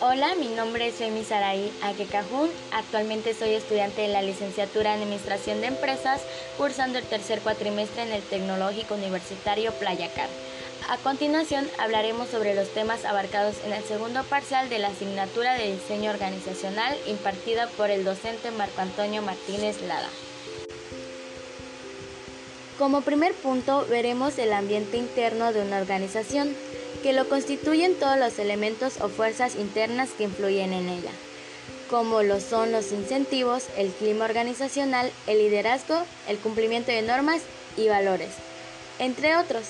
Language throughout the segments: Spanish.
Hola, mi nombre es Emi Saraí Aquecajún. Actualmente soy estudiante de la licenciatura en Administración de Empresas, cursando el tercer cuatrimestre en el Tecnológico Universitario Playa Car. A continuación hablaremos sobre los temas abarcados en el segundo parcial de la asignatura de diseño organizacional impartida por el docente Marco Antonio Martínez Lada. Como primer punto veremos el ambiente interno de una organización, que lo constituyen todos los elementos o fuerzas internas que influyen en ella, como lo son los incentivos, el clima organizacional, el liderazgo, el cumplimiento de normas y valores, entre otros.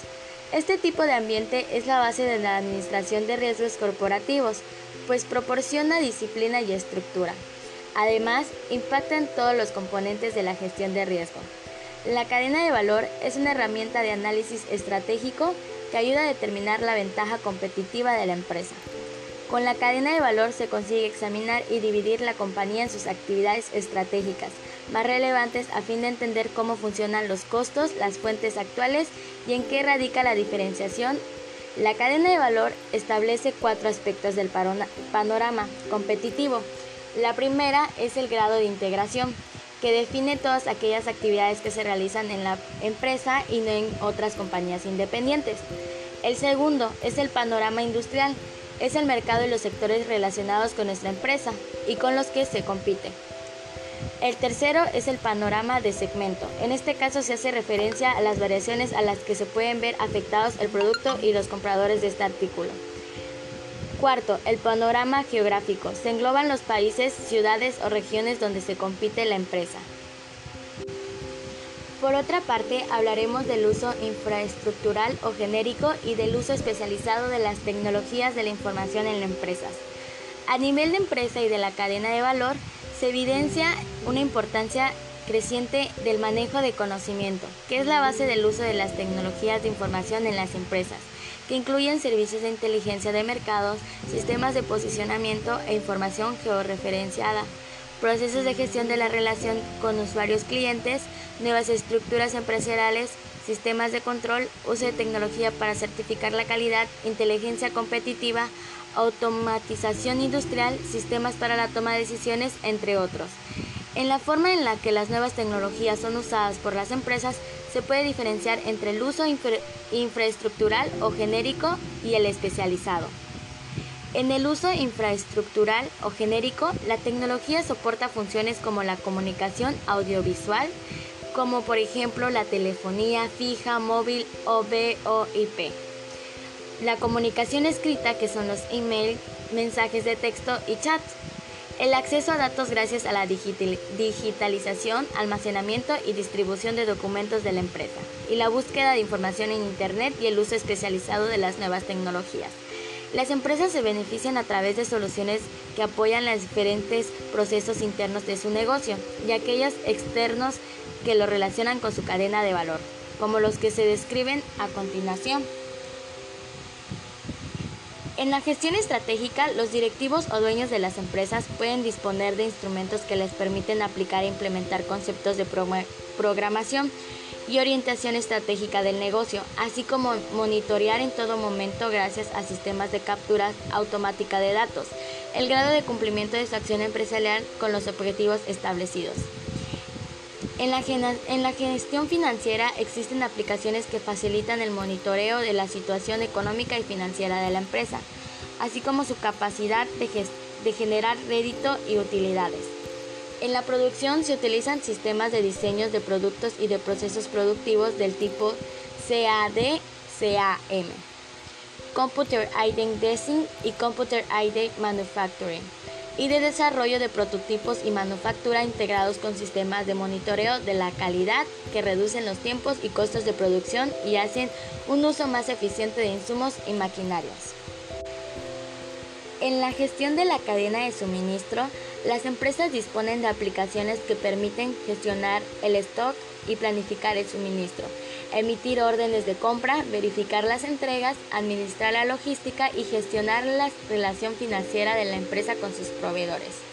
Este tipo de ambiente es la base de la administración de riesgos corporativos, pues proporciona disciplina y estructura. Además, impacta en todos los componentes de la gestión de riesgo. La cadena de valor es una herramienta de análisis estratégico que ayuda a determinar la ventaja competitiva de la empresa. Con la cadena de valor se consigue examinar y dividir la compañía en sus actividades estratégicas más relevantes a fin de entender cómo funcionan los costos, las fuentes actuales y en qué radica la diferenciación. La cadena de valor establece cuatro aspectos del panorama competitivo. La primera es el grado de integración, que define todas aquellas actividades que se realizan en la empresa y no en otras compañías independientes. El segundo es el panorama industrial, es el mercado y los sectores relacionados con nuestra empresa y con los que se compite. El tercero es el panorama de segmento. En este caso se hace referencia a las variaciones a las que se pueden ver afectados el producto y los compradores de este artículo. Cuarto, el panorama geográfico. Se engloban los países, ciudades o regiones donde se compite la empresa. Por otra parte, hablaremos del uso infraestructural o genérico y del uso especializado de las tecnologías de la información en las empresas. A nivel de empresa y de la cadena de valor, se evidencia una importancia creciente del manejo de conocimiento, que es la base del uso de las tecnologías de información en las empresas, que incluyen servicios de inteligencia de mercados, sistemas de posicionamiento e información georreferenciada, procesos de gestión de la relación con usuarios clientes, nuevas estructuras empresariales, sistemas de control, uso de tecnología para certificar la calidad, inteligencia competitiva, automatización industrial, sistemas para la toma de decisiones, entre otros. En la forma en la que las nuevas tecnologías son usadas por las empresas, se puede diferenciar entre el uso infraestructural o genérico y el especializado. En el uso infraestructural o genérico, la tecnología soporta funciones como la comunicación audiovisual, como por ejemplo la telefonía fija, móvil o VoIP. La comunicación escrita, que son los emails, mensajes de texto y chats. El acceso a datos gracias a la digitalización, almacenamiento y distribución de documentos de la empresa. Y la búsqueda de información en Internet y el uso especializado de las nuevas tecnologías. Las empresas se benefician a través de soluciones que apoyan los diferentes procesos internos de su negocio y aquellos externos que lo relacionan con su cadena de valor, como los que se describen a continuación. En la gestión estratégica, los directivos o dueños de las empresas pueden disponer de instrumentos que les permiten aplicar e implementar conceptos de programación y orientación estratégica del negocio, así como monitorear en todo momento gracias a sistemas de captura automática de datos el grado de cumplimiento de su acción empresarial con los objetivos establecidos. En la, en la, gestión financiera existen aplicaciones que facilitan el monitoreo de la situación económica y financiera de la empresa, así como su capacidad de, de generar rédito y utilidades. En la producción se utilizan sistemas de diseños de productos y de procesos productivos del tipo CAD-CAM, Computer Aided Design y Computer Aided Manufacturing y de desarrollo de prototipos y manufactura integrados con sistemas de monitoreo de la calidad que reducen los tiempos y costos de producción y hacen un uso más eficiente de insumos y maquinarias. En la gestión de la cadena de suministro, las empresas disponen de aplicaciones que permiten gestionar el stock y planificar el suministro emitir órdenes de compra, verificar las entregas, administrar la logística y gestionar la relación financiera de la empresa con sus proveedores.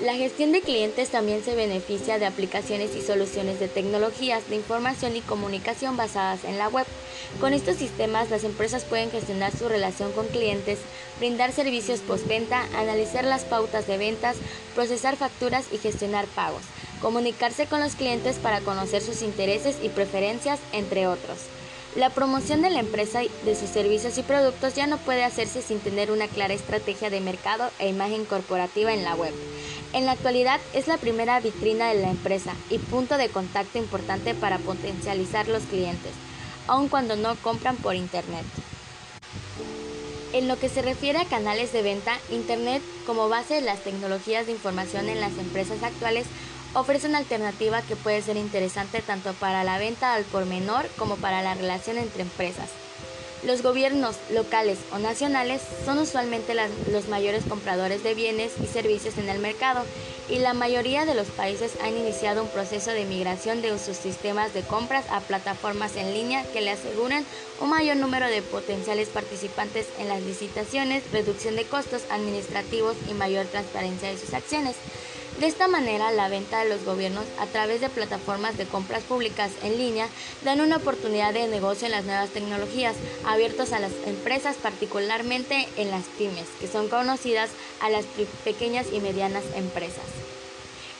La gestión de clientes también se beneficia de aplicaciones y soluciones de tecnologías de información y comunicación basadas en la web. Con estos sistemas las empresas pueden gestionar su relación con clientes, brindar servicios postventa, analizar las pautas de ventas, procesar facturas y gestionar pagos, comunicarse con los clientes para conocer sus intereses y preferencias, entre otros. La promoción de la empresa y de sus servicios y productos ya no puede hacerse sin tener una clara estrategia de mercado e imagen corporativa en la web. En la actualidad es la primera vitrina de la empresa y punto de contacto importante para potencializar los clientes, aun cuando no compran por Internet. En lo que se refiere a canales de venta, Internet como base de las tecnologías de información en las empresas actuales ofrece una alternativa que puede ser interesante tanto para la venta al por menor como para la relación entre empresas. Los gobiernos locales o nacionales son usualmente los mayores compradores de bienes y servicios en el mercado y la mayoría de los países han iniciado un proceso de migración de sus sistemas de compras a plataformas en línea que le aseguran un mayor número de potenciales participantes en las licitaciones, reducción de costos administrativos y mayor transparencia de sus acciones. De esta manera, la venta de los gobiernos a través de plataformas de compras públicas en línea dan una oportunidad de negocio en las nuevas tecnologías, abiertos a las empresas, particularmente en las pymes, que son conocidas a las pequeñas y medianas empresas.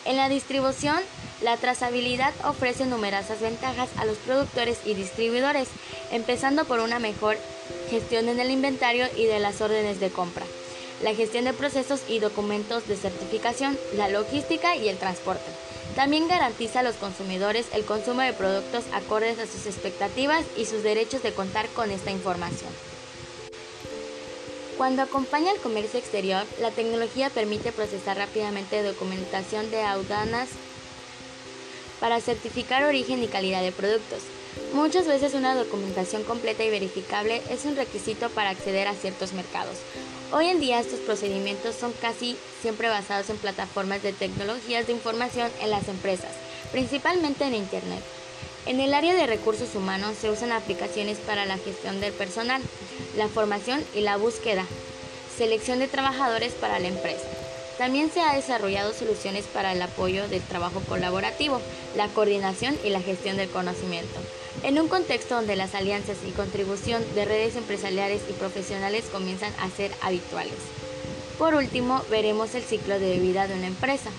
En la distribución, la trazabilidad ofrece numerosas ventajas a los productores y distribuidores, empezando por una mejor gestión en el inventario y de las órdenes de compra la gestión de procesos y documentos de certificación, la logística y el transporte. También garantiza a los consumidores el consumo de productos acordes a sus expectativas y sus derechos de contar con esta información. Cuando acompaña el comercio exterior, la tecnología permite procesar rápidamente documentación de aduanas para certificar origen y calidad de productos. Muchas veces una documentación completa y verificable es un requisito para acceder a ciertos mercados. Hoy en día estos procedimientos son casi siempre basados en plataformas de tecnologías de información en las empresas, principalmente en Internet. En el área de recursos humanos se usan aplicaciones para la gestión del personal, la formación y la búsqueda, selección de trabajadores para la empresa. También se ha desarrollado soluciones para el apoyo del trabajo colaborativo, la coordinación y la gestión del conocimiento. En un contexto donde las alianzas y contribución de redes empresariales y profesionales comienzan a ser habituales. Por último, veremos el ciclo de vida de una empresa.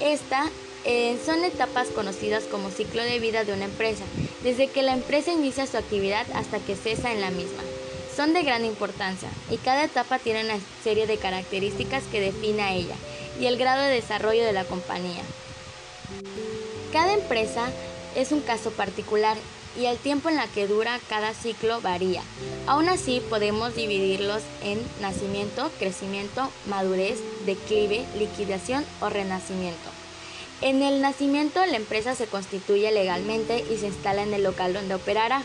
Esta eh, son etapas conocidas como ciclo de vida de una empresa, desde que la empresa inicia su actividad hasta que cesa en la misma son de gran importancia y cada etapa tiene una serie de características que define a ella y el grado de desarrollo de la compañía. Cada empresa es un caso particular y el tiempo en la que dura cada ciclo varía. Aún así podemos dividirlos en nacimiento, crecimiento, madurez, declive, liquidación o renacimiento. En el nacimiento la empresa se constituye legalmente y se instala en el local donde operará.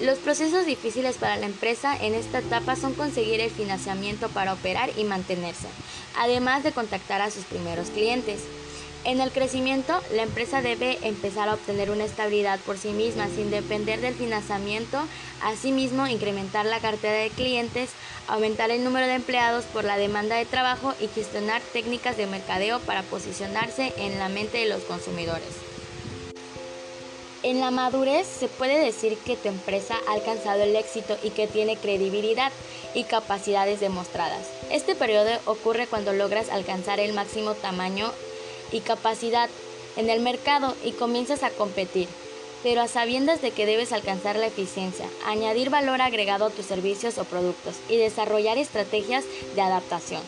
Los procesos difíciles para la empresa en esta etapa son conseguir el financiamiento para operar y mantenerse, además de contactar a sus primeros clientes. En el crecimiento, la empresa debe empezar a obtener una estabilidad por sí misma sin depender del financiamiento, asimismo incrementar la cartera de clientes, aumentar el número de empleados por la demanda de trabajo y gestionar técnicas de mercadeo para posicionarse en la mente de los consumidores. En la madurez se puede decir que tu empresa ha alcanzado el éxito y que tiene credibilidad y capacidades demostradas. Este periodo ocurre cuando logras alcanzar el máximo tamaño y capacidad en el mercado y comienzas a competir, pero a sabiendas de que debes alcanzar la eficiencia, añadir valor agregado a tus servicios o productos y desarrollar estrategias de adaptación.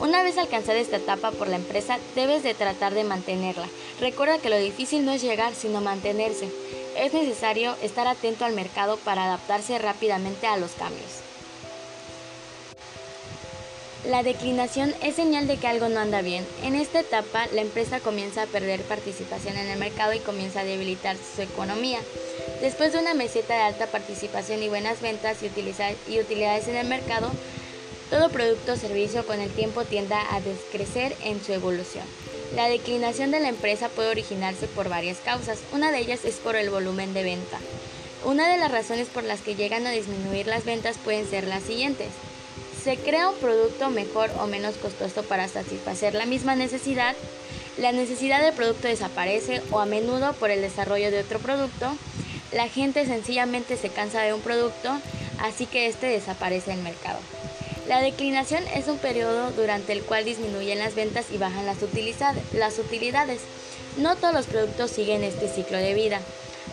Una vez alcanzada esta etapa por la empresa, debes de tratar de mantenerla. Recuerda que lo difícil no es llegar, sino mantenerse. Es necesario estar atento al mercado para adaptarse rápidamente a los cambios. La declinación es señal de que algo no anda bien. En esta etapa, la empresa comienza a perder participación en el mercado y comienza a debilitar su economía. Después de una meseta de alta participación y buenas ventas y utilidades en el mercado, todo producto o servicio con el tiempo tiende a descrecer en su evolución. La declinación de la empresa puede originarse por varias causas. Una de ellas es por el volumen de venta. Una de las razones por las que llegan a disminuir las ventas pueden ser las siguientes. Se crea un producto mejor o menos costoso para satisfacer la misma necesidad, la necesidad del producto desaparece o a menudo por el desarrollo de otro producto, la gente sencillamente se cansa de un producto, así que este desaparece del mercado. La declinación es un periodo durante el cual disminuyen las ventas y bajan las, las utilidades. No todos los productos siguen este ciclo de vida.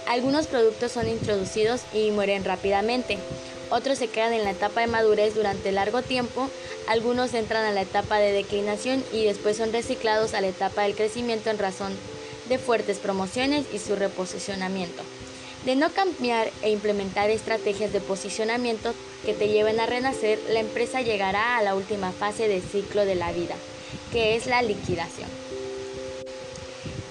Algunos productos son introducidos y mueren rápidamente. Otros se quedan en la etapa de madurez durante largo tiempo. Algunos entran a la etapa de declinación y después son reciclados a la etapa del crecimiento en razón de fuertes promociones y su reposicionamiento. De no cambiar e implementar estrategias de posicionamiento que te lleven a renacer, la empresa llegará a la última fase del ciclo de la vida, que es la liquidación.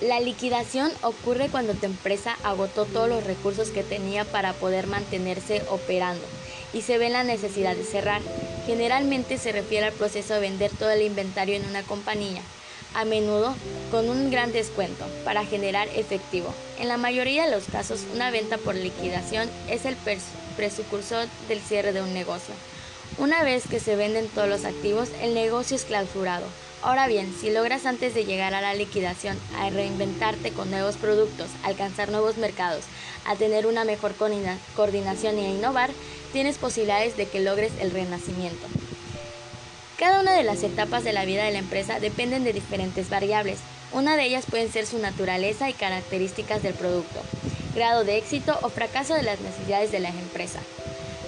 La liquidación ocurre cuando tu empresa agotó todos los recursos que tenía para poder mantenerse operando y se ve la necesidad de cerrar. Generalmente se refiere al proceso de vender todo el inventario en una compañía, a menudo con un gran descuento para generar efectivo. En la mayoría de los casos, una venta por liquidación es el presucursor del cierre de un negocio. Una vez que se venden todos los activos, el negocio es clausurado. Ahora bien, si logras antes de llegar a la liquidación a reinventarte con nuevos productos, alcanzar nuevos mercados, a tener una mejor coordinación a innovar, tienes posibilidades de que logres el renacimiento. Cada una de las etapas de la vida de la empresa dependen de diferentes variables. Una de ellas pueden ser su naturaleza y características del producto, grado de éxito o fracaso de las necesidades de la empresa,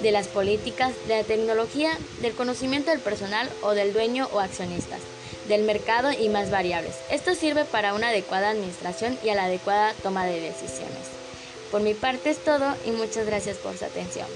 de las políticas, de la tecnología, del conocimiento del personal o del dueño o accionistas del mercado y más variables. Esto sirve para una adecuada administración y a la adecuada toma de decisiones. Por mi parte es todo y muchas gracias por su atención.